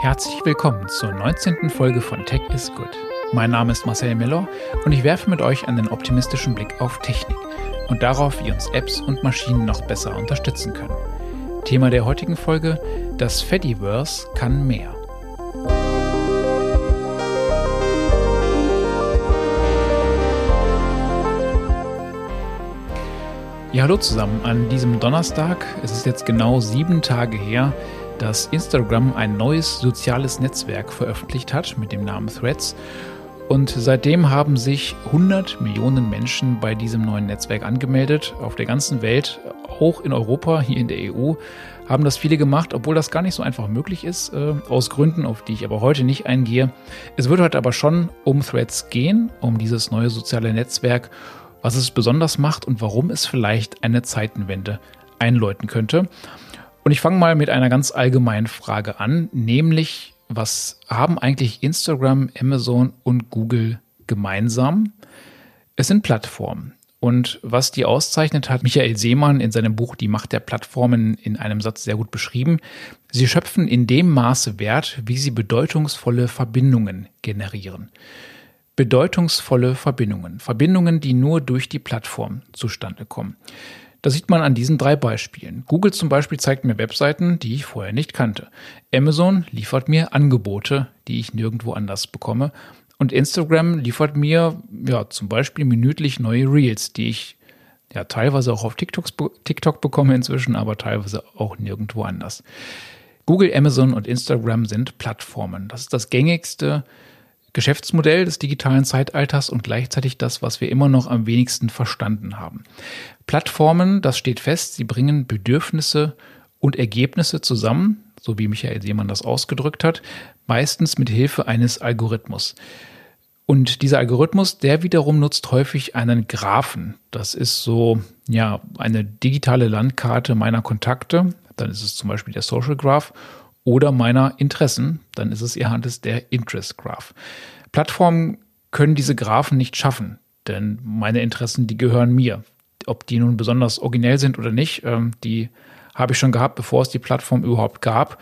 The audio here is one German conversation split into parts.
Herzlich willkommen zur 19. Folge von Tech is Good. Mein Name ist Marcel Miller und ich werfe mit euch einen optimistischen Blick auf Technik und darauf, wie uns Apps und Maschinen noch besser unterstützen können. Thema der heutigen Folge: Das Fediverse kann mehr. Ja, hallo zusammen an diesem Donnerstag. Es ist jetzt genau sieben Tage her, dass Instagram ein neues soziales Netzwerk veröffentlicht hat mit dem Namen Threads. Und seitdem haben sich 100 Millionen Menschen bei diesem neuen Netzwerk angemeldet, auf der ganzen Welt, auch in Europa, hier in der EU, haben das viele gemacht, obwohl das gar nicht so einfach möglich ist, äh, aus Gründen, auf die ich aber heute nicht eingehe. Es wird heute aber schon um Threads gehen, um dieses neue soziale Netzwerk was es besonders macht und warum es vielleicht eine Zeitenwende einläuten könnte. Und ich fange mal mit einer ganz allgemeinen Frage an, nämlich was haben eigentlich Instagram, Amazon und Google gemeinsam? Es sind Plattformen. Und was die auszeichnet, hat Michael Seemann in seinem Buch Die Macht der Plattformen in einem Satz sehr gut beschrieben. Sie schöpfen in dem Maße Wert, wie sie bedeutungsvolle Verbindungen generieren bedeutungsvolle Verbindungen. Verbindungen, die nur durch die Plattform zustande kommen. Das sieht man an diesen drei Beispielen. Google zum Beispiel zeigt mir Webseiten, die ich vorher nicht kannte. Amazon liefert mir Angebote, die ich nirgendwo anders bekomme. Und Instagram liefert mir ja, zum Beispiel minütlich neue Reels, die ich ja teilweise auch auf TikToks, TikTok bekomme inzwischen, aber teilweise auch nirgendwo anders. Google, Amazon und Instagram sind Plattformen. Das ist das gängigste Geschäftsmodell des digitalen Zeitalters und gleichzeitig das, was wir immer noch am wenigsten verstanden haben. Plattformen, das steht fest, sie bringen Bedürfnisse und Ergebnisse zusammen, so wie Michael Seemann das ausgedrückt hat, meistens mit Hilfe eines Algorithmus. Und dieser Algorithmus, der wiederum nutzt häufig einen Graphen. Das ist so, ja, eine digitale Landkarte meiner Kontakte. Dann ist es zum Beispiel der Social Graph oder meiner Interessen, dann ist es ihr Hand der Interest Graph. Plattformen können diese Graphen nicht schaffen, denn meine Interessen, die gehören mir. Ob die nun besonders originell sind oder nicht, ähm, die habe ich schon gehabt, bevor es die Plattform überhaupt gab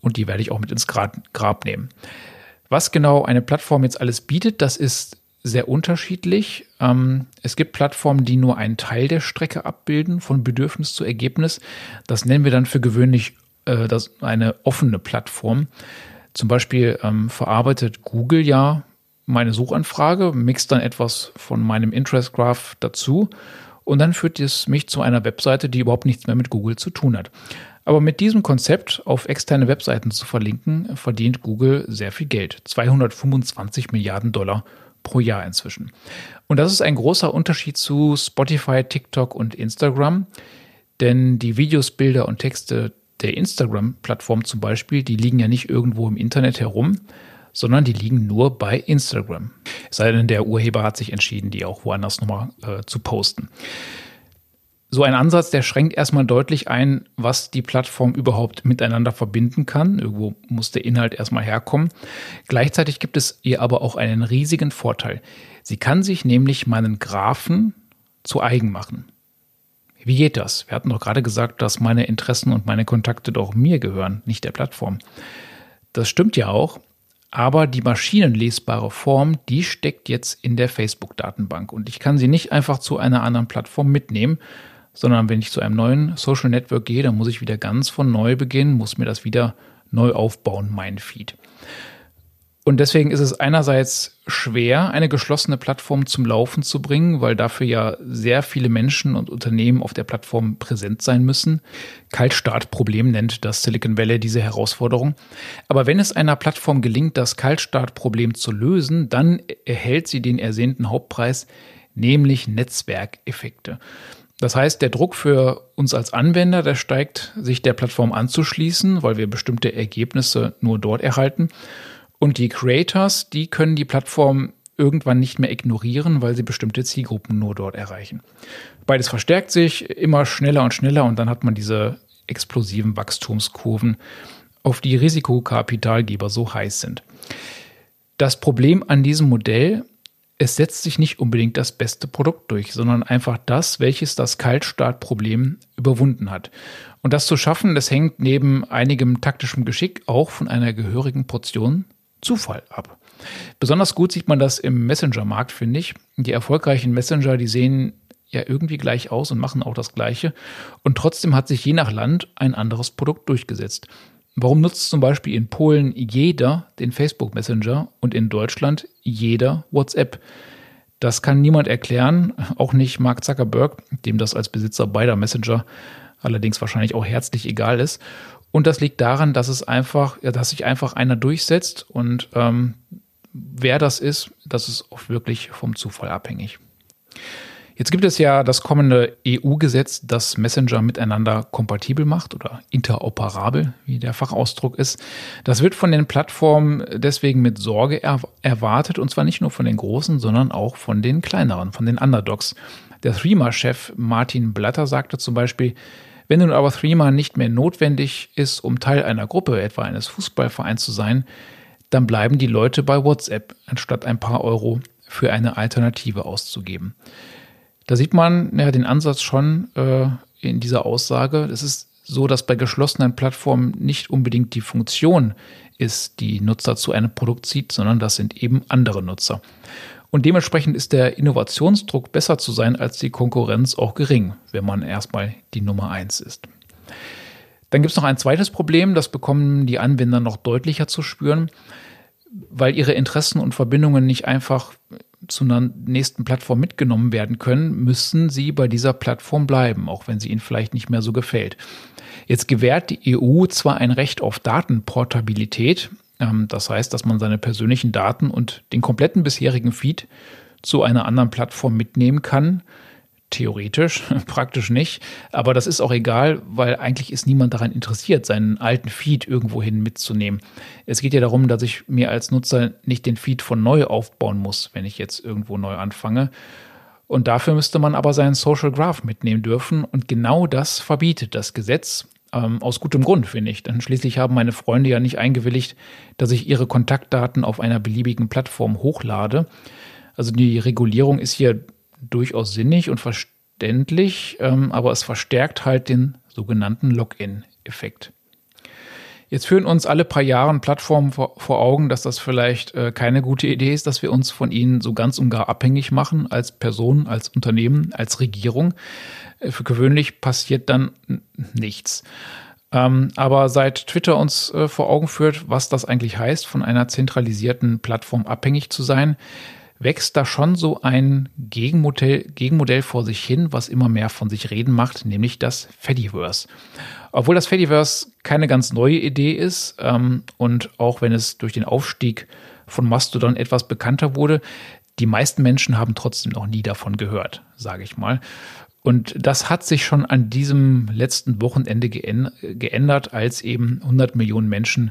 und die werde ich auch mit ins Grab nehmen. Was genau eine Plattform jetzt alles bietet, das ist sehr unterschiedlich. Ähm, es gibt Plattformen, die nur einen Teil der Strecke abbilden, von Bedürfnis zu Ergebnis. Das nennen wir dann für gewöhnlich äh, das, eine offene Plattform. Zum Beispiel ähm, verarbeitet Google ja meine Suchanfrage, mixt dann etwas von meinem Interest Graph dazu und dann führt es mich zu einer Webseite, die überhaupt nichts mehr mit Google zu tun hat. Aber mit diesem Konzept auf externe Webseiten zu verlinken, verdient Google sehr viel Geld. 225 Milliarden Dollar pro Jahr inzwischen. Und das ist ein großer Unterschied zu Spotify, TikTok und Instagram, denn die Videos, Bilder und Texte der Instagram-Plattform zum Beispiel, die liegen ja nicht irgendwo im Internet herum, sondern die liegen nur bei Instagram. Es sei denn, der Urheber hat sich entschieden, die auch woanders nochmal äh, zu posten. So ein Ansatz, der schränkt erstmal deutlich ein, was die Plattform überhaupt miteinander verbinden kann. Irgendwo muss der Inhalt erstmal herkommen. Gleichzeitig gibt es ihr aber auch einen riesigen Vorteil. Sie kann sich nämlich meinen Graphen zu eigen machen. Wie geht das? Wir hatten doch gerade gesagt, dass meine Interessen und meine Kontakte doch mir gehören, nicht der Plattform. Das stimmt ja auch, aber die maschinenlesbare Form, die steckt jetzt in der Facebook-Datenbank und ich kann sie nicht einfach zu einer anderen Plattform mitnehmen, sondern wenn ich zu einem neuen Social Network gehe, dann muss ich wieder ganz von neu beginnen, muss mir das wieder neu aufbauen, mein Feed. Und deswegen ist es einerseits schwer, eine geschlossene Plattform zum Laufen zu bringen, weil dafür ja sehr viele Menschen und Unternehmen auf der Plattform präsent sein müssen. Kaltstartproblem nennt das Silicon Valley diese Herausforderung. Aber wenn es einer Plattform gelingt, das Kaltstartproblem zu lösen, dann erhält sie den ersehnten Hauptpreis, nämlich Netzwerkeffekte. Das heißt, der Druck für uns als Anwender, der steigt, sich der Plattform anzuschließen, weil wir bestimmte Ergebnisse nur dort erhalten. Und die Creators, die können die Plattform irgendwann nicht mehr ignorieren, weil sie bestimmte Zielgruppen nur dort erreichen. Beides verstärkt sich immer schneller und schneller und dann hat man diese explosiven Wachstumskurven, auf die Risikokapitalgeber so heiß sind. Das Problem an diesem Modell, es setzt sich nicht unbedingt das beste Produkt durch, sondern einfach das, welches das Kaltstartproblem überwunden hat. Und das zu schaffen, das hängt neben einigem taktischem Geschick auch von einer gehörigen Portion Zufall ab. Besonders gut sieht man das im Messenger-Markt, finde ich. Die erfolgreichen Messenger, die sehen ja irgendwie gleich aus und machen auch das Gleiche. Und trotzdem hat sich je nach Land ein anderes Produkt durchgesetzt. Warum nutzt zum Beispiel in Polen jeder den Facebook Messenger und in Deutschland jeder WhatsApp? Das kann niemand erklären, auch nicht Mark Zuckerberg, dem das als Besitzer beider Messenger allerdings wahrscheinlich auch herzlich egal ist. Und das liegt daran, dass es einfach, ja, dass sich einfach einer durchsetzt und ähm, wer das ist, das ist auch wirklich vom Zufall abhängig. Jetzt gibt es ja das kommende EU-Gesetz, das Messenger miteinander kompatibel macht oder interoperabel, wie der Fachausdruck ist. Das wird von den Plattformen deswegen mit Sorge er erwartet und zwar nicht nur von den großen, sondern auch von den kleineren, von den Underdogs. Der Threema-Chef Martin Blatter sagte zum Beispiel, wenn nun aber Threema nicht mehr notwendig ist, um Teil einer Gruppe, etwa eines Fußballvereins zu sein, dann bleiben die Leute bei WhatsApp, anstatt ein paar Euro für eine Alternative auszugeben. Da sieht man ja den Ansatz schon äh, in dieser Aussage. Es ist so, dass bei geschlossenen Plattformen nicht unbedingt die Funktion ist, die Nutzer zu einem Produkt zieht, sondern das sind eben andere Nutzer. Und dementsprechend ist der Innovationsdruck besser zu sein als die Konkurrenz auch gering, wenn man erstmal die Nummer eins ist. Dann gibt es noch ein zweites Problem, das bekommen die Anwender noch deutlicher zu spüren, weil ihre Interessen und Verbindungen nicht einfach zu einer nächsten Plattform mitgenommen werden können, müssen sie bei dieser Plattform bleiben, auch wenn sie ihnen vielleicht nicht mehr so gefällt. Jetzt gewährt die EU zwar ein Recht auf Datenportabilität, das heißt, dass man seine persönlichen Daten und den kompletten bisherigen Feed zu einer anderen Plattform mitnehmen kann. Theoretisch, praktisch nicht. Aber das ist auch egal, weil eigentlich ist niemand daran interessiert, seinen alten Feed irgendwohin mitzunehmen. Es geht ja darum, dass ich mir als Nutzer nicht den Feed von neu aufbauen muss, wenn ich jetzt irgendwo neu anfange. Und dafür müsste man aber seinen Social Graph mitnehmen dürfen. Und genau das verbietet das Gesetz. Ähm, aus gutem Grund, finde ich. Denn schließlich haben meine Freunde ja nicht eingewilligt, dass ich ihre Kontaktdaten auf einer beliebigen Plattform hochlade. Also die Regulierung ist hier durchaus sinnig und verständlich, ähm, aber es verstärkt halt den sogenannten Login-Effekt. Jetzt führen uns alle paar Jahre Plattformen vor, vor Augen, dass das vielleicht äh, keine gute Idee ist, dass wir uns von ihnen so ganz und gar abhängig machen als Person, als Unternehmen, als Regierung. Äh, für gewöhnlich passiert dann nichts. Ähm, aber seit Twitter uns äh, vor Augen führt, was das eigentlich heißt, von einer zentralisierten Plattform abhängig zu sein, wächst da schon so ein Gegenmodell, Gegenmodell vor sich hin, was immer mehr von sich reden macht, nämlich das Fediverse. Obwohl das Fediverse keine ganz neue Idee ist ähm, und auch wenn es durch den Aufstieg von Mastodon etwas bekannter wurde, die meisten Menschen haben trotzdem noch nie davon gehört, sage ich mal. Und das hat sich schon an diesem letzten Wochenende geändert, als eben 100 Millionen Menschen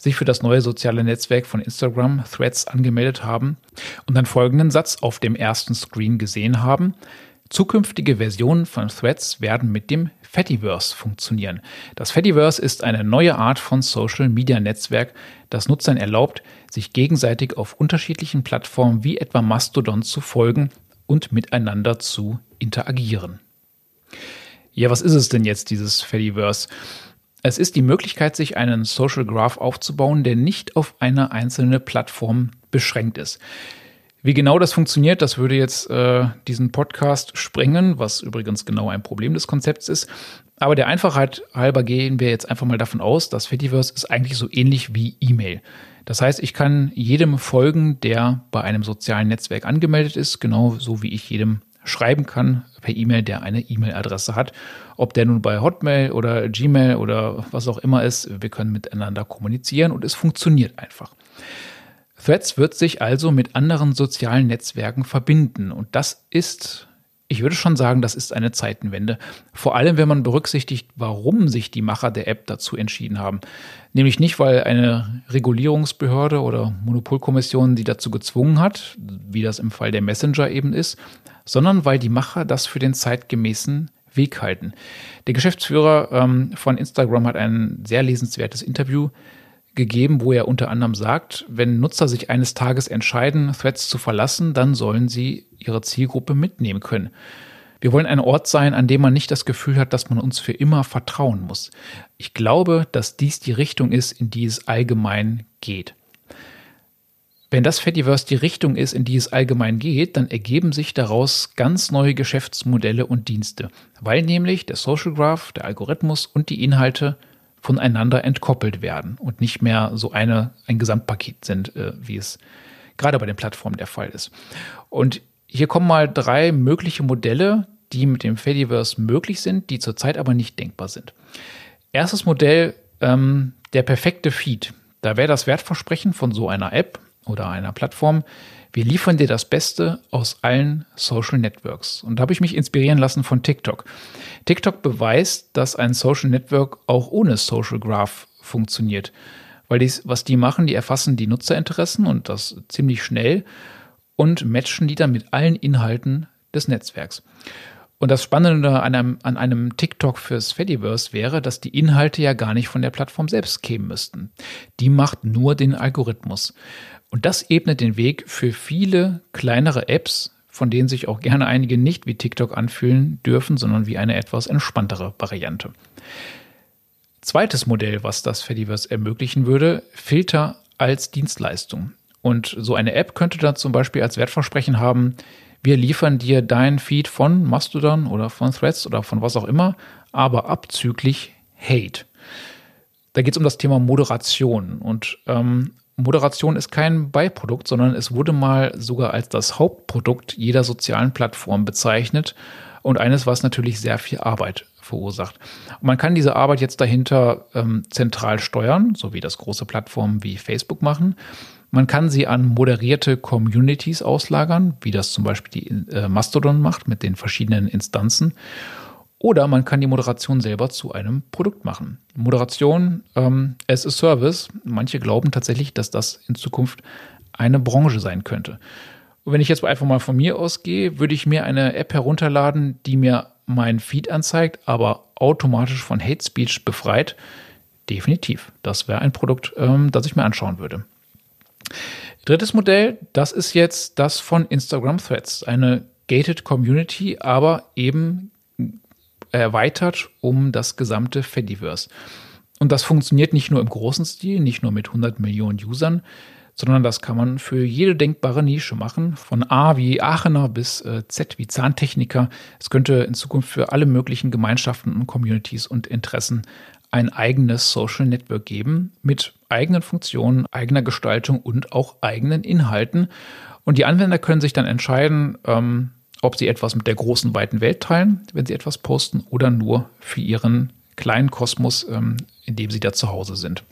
sich für das neue soziale Netzwerk von Instagram Threads angemeldet haben und dann folgenden Satz auf dem ersten Screen gesehen haben. Zukünftige Versionen von Threads werden mit dem Fediverse funktionieren. Das Fediverse ist eine neue Art von Social Media Netzwerk, das Nutzern erlaubt, sich gegenseitig auf unterschiedlichen Plattformen wie etwa Mastodon zu folgen und miteinander zu interagieren. Ja, was ist es denn jetzt, dieses Fediverse? Es ist die Möglichkeit, sich einen Social Graph aufzubauen, der nicht auf eine einzelne Plattform beschränkt ist. Wie genau das funktioniert, das würde jetzt äh, diesen Podcast sprengen, was übrigens genau ein Problem des Konzepts ist. Aber der Einfachheit halber gehen wir jetzt einfach mal davon aus, dass Fediverse ist eigentlich so ähnlich wie E-Mail. Das heißt, ich kann jedem folgen, der bei einem sozialen Netzwerk angemeldet ist, genauso wie ich jedem schreiben kann per E-Mail, der eine E-Mail-Adresse hat. Ob der nun bei Hotmail oder Gmail oder was auch immer ist, wir können miteinander kommunizieren und es funktioniert einfach. Threads wird sich also mit anderen sozialen Netzwerken verbinden und das ist ich würde schon sagen, das ist eine Zeitenwende. Vor allem, wenn man berücksichtigt, warum sich die Macher der App dazu entschieden haben. Nämlich nicht, weil eine Regulierungsbehörde oder Monopolkommission sie dazu gezwungen hat, wie das im Fall der Messenger eben ist, sondern weil die Macher das für den zeitgemäßen Weg halten. Der Geschäftsführer ähm, von Instagram hat ein sehr lesenswertes Interview gegeben, wo er unter anderem sagt, wenn Nutzer sich eines Tages entscheiden, Threads zu verlassen, dann sollen sie ihre Zielgruppe mitnehmen können. Wir wollen ein Ort sein, an dem man nicht das Gefühl hat, dass man uns für immer vertrauen muss. Ich glaube, dass dies die Richtung ist, in die es allgemein geht. Wenn das Fediverse die Richtung ist, in die es allgemein geht, dann ergeben sich daraus ganz neue Geschäftsmodelle und Dienste, weil nämlich der Social Graph, der Algorithmus und die Inhalte voneinander entkoppelt werden und nicht mehr so eine, ein Gesamtpaket sind, äh, wie es gerade bei den Plattformen der Fall ist. Und hier kommen mal drei mögliche Modelle, die mit dem Fediverse möglich sind, die zurzeit aber nicht denkbar sind. Erstes Modell, ähm, der perfekte Feed. Da wäre das Wertversprechen von so einer App oder einer Plattform, wir liefern dir das Beste aus allen Social Networks. Und da habe ich mich inspirieren lassen von TikTok. TikTok beweist, dass ein Social Network auch ohne Social Graph funktioniert. Weil dies, was die machen, die erfassen die Nutzerinteressen und das ziemlich schnell und matchen die dann mit allen Inhalten des Netzwerks. Und das Spannende an einem, an einem TikTok fürs Fediverse wäre, dass die Inhalte ja gar nicht von der Plattform selbst kämen müssten. Die macht nur den Algorithmus. Und das ebnet den Weg für viele kleinere Apps, von denen sich auch gerne einige nicht wie TikTok anfühlen dürfen, sondern wie eine etwas entspanntere Variante. Zweites Modell, was das Fediverse ermöglichen würde, Filter als Dienstleistung. Und so eine App könnte dann zum Beispiel als Wertversprechen haben, wir liefern dir dein Feed von Mastodon oder von Threads oder von was auch immer, aber abzüglich Hate. Da geht es um das Thema Moderation. Und ähm, Moderation ist kein Beiprodukt, sondern es wurde mal sogar als das Hauptprodukt jeder sozialen Plattform bezeichnet und eines, was natürlich sehr viel Arbeit verursacht. Und man kann diese Arbeit jetzt dahinter ähm, zentral steuern, so wie das große Plattformen wie Facebook machen. Man kann sie an moderierte Communities auslagern, wie das zum Beispiel die äh, Mastodon macht mit den verschiedenen Instanzen. Oder man kann die Moderation selber zu einem Produkt machen. Moderation ähm, as a Service. Manche glauben tatsächlich, dass das in Zukunft eine Branche sein könnte. Und wenn ich jetzt einfach mal von mir ausgehe, würde ich mir eine App herunterladen, die mir mein Feed anzeigt, aber automatisch von Hate Speech befreit. Definitiv. Das wäre ein Produkt, ähm, das ich mir anschauen würde. Drittes Modell, das ist jetzt das von Instagram Threads. Eine gated Community, aber eben erweitert um das gesamte Fediverse. Und das funktioniert nicht nur im großen Stil, nicht nur mit 100 Millionen Usern, sondern das kann man für jede denkbare Nische machen, von A wie Aachener bis äh, Z wie Zahntechniker. Es könnte in Zukunft für alle möglichen Gemeinschaften und Communities und Interessen ein eigenes Social Network geben mit eigenen Funktionen, eigener Gestaltung und auch eigenen Inhalten. Und die Anwender können sich dann entscheiden, ähm, ob sie etwas mit der großen, weiten Welt teilen, wenn sie etwas posten, oder nur für ihren kleinen Kosmos, ähm, in dem sie da zu Hause sind.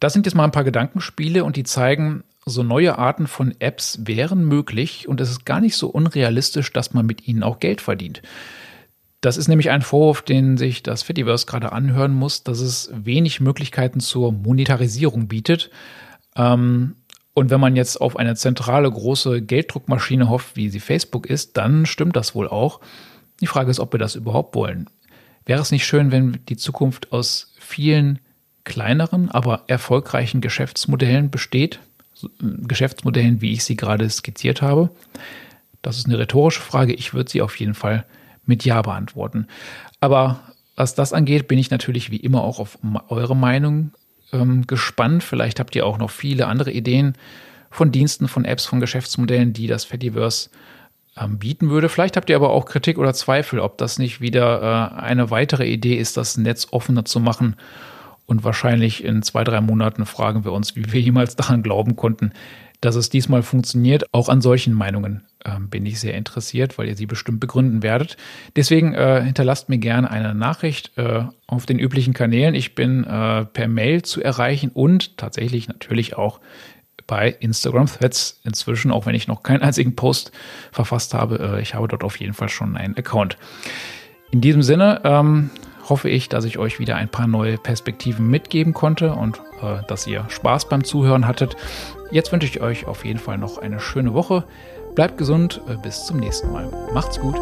Das sind jetzt mal ein paar Gedankenspiele und die zeigen, so neue Arten von Apps wären möglich und es ist gar nicht so unrealistisch, dass man mit ihnen auch Geld verdient. Das ist nämlich ein Vorwurf, den sich das Fediverse gerade anhören muss, dass es wenig Möglichkeiten zur Monetarisierung bietet. Ähm, und wenn man jetzt auf eine zentrale große Gelddruckmaschine hofft, wie sie Facebook ist, dann stimmt das wohl auch. Die Frage ist, ob wir das überhaupt wollen. Wäre es nicht schön, wenn die Zukunft aus vielen kleineren, aber erfolgreichen Geschäftsmodellen besteht? Geschäftsmodellen, wie ich sie gerade skizziert habe? Das ist eine rhetorische Frage. Ich würde sie auf jeden Fall mit Ja beantworten. Aber was das angeht, bin ich natürlich wie immer auch auf eure Meinung ähm, gespannt. Vielleicht habt ihr auch noch viele andere Ideen von Diensten, von Apps, von Geschäftsmodellen, die das Fediverse ähm, bieten würde. Vielleicht habt ihr aber auch Kritik oder Zweifel, ob das nicht wieder äh, eine weitere Idee ist, das Netz offener zu machen. Und wahrscheinlich in zwei, drei Monaten fragen wir uns, wie wir jemals daran glauben konnten, dass es diesmal funktioniert. Auch an solchen Meinungen äh, bin ich sehr interessiert, weil ihr sie bestimmt begründen werdet. Deswegen äh, hinterlasst mir gerne eine Nachricht äh, auf den üblichen Kanälen. Ich bin äh, per Mail zu erreichen und tatsächlich natürlich auch bei Instagram Threads inzwischen, auch wenn ich noch keinen einzigen Post verfasst habe. Äh, ich habe dort auf jeden Fall schon einen Account. In diesem Sinne ähm, hoffe ich, dass ich euch wieder ein paar neue Perspektiven mitgeben konnte und äh, dass ihr Spaß beim Zuhören hattet. Jetzt wünsche ich euch auf jeden Fall noch eine schöne Woche. Bleibt gesund, äh, bis zum nächsten Mal. Macht's gut.